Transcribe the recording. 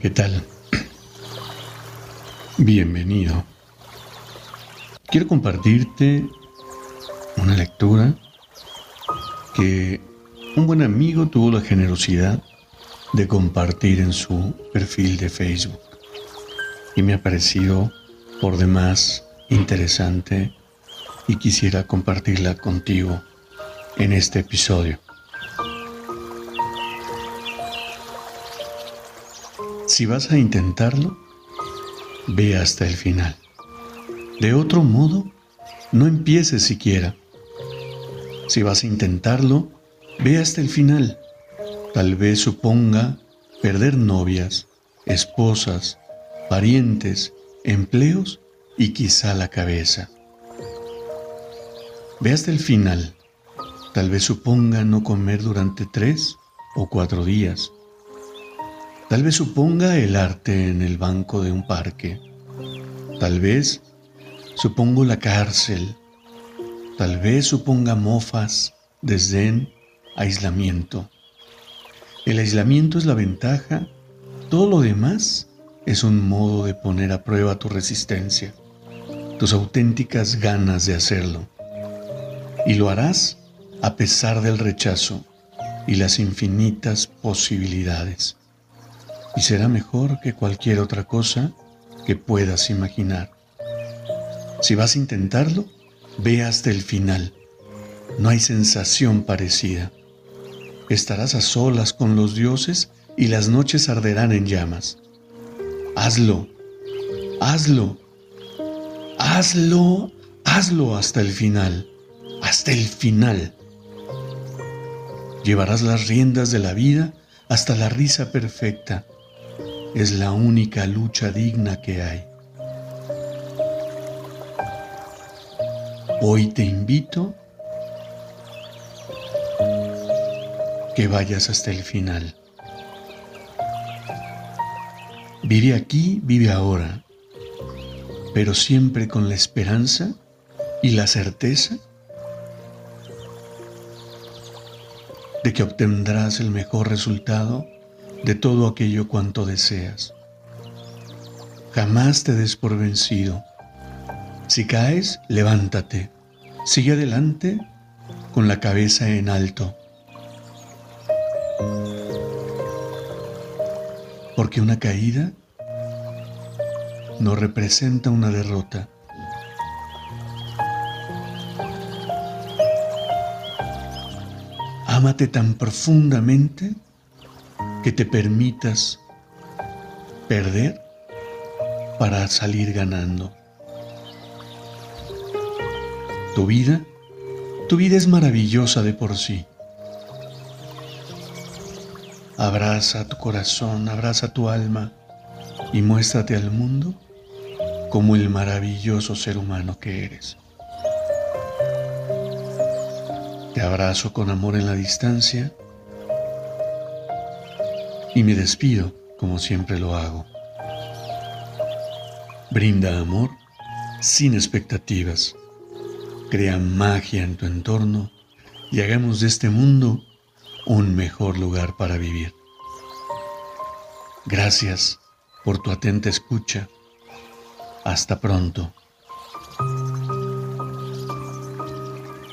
¿Qué tal? Bienvenido. Quiero compartirte una lectura que un buen amigo tuvo la generosidad de compartir en su perfil de Facebook y me ha parecido por demás interesante y quisiera compartirla contigo en este episodio. Si vas a intentarlo, ve hasta el final. De otro modo, no empieces siquiera. Si vas a intentarlo, ve hasta el final. Tal vez suponga perder novias, esposas, parientes, empleos y quizá la cabeza. Ve hasta el final. Tal vez suponga no comer durante tres o cuatro días Tal vez suponga el arte en el banco de un parque. Tal vez supongo la cárcel. Tal vez suponga mofas, desdén, aislamiento. El aislamiento es la ventaja. Todo lo demás es un modo de poner a prueba tu resistencia, tus auténticas ganas de hacerlo. Y lo harás a pesar del rechazo y las infinitas posibilidades y será mejor que cualquier otra cosa que puedas imaginar. Si vas a intentarlo, ve hasta el final. No hay sensación parecida. Estarás a solas con los dioses y las noches arderán en llamas. Hazlo, hazlo, hazlo, hazlo hasta el final, hasta el final. Llevarás las riendas de la vida hasta la risa perfecta es la única lucha digna que hay. Hoy te invito que vayas hasta el final. Vive aquí, vive ahora, pero siempre con la esperanza y la certeza de que obtendrás el mejor resultado de todo aquello cuanto deseas. Jamás te des por vencido. Si caes, levántate. Sigue adelante con la cabeza en alto. Porque una caída no representa una derrota. Ámate tan profundamente que te permitas perder para salir ganando. Tu vida, tu vida es maravillosa de por sí. Abraza tu corazón, abraza tu alma y muéstrate al mundo como el maravilloso ser humano que eres. Te abrazo con amor en la distancia y me despido como siempre lo hago. Brinda amor sin expectativas. Crea magia en tu entorno y hagamos de este mundo un mejor lugar para vivir. Gracias por tu atenta escucha. Hasta pronto.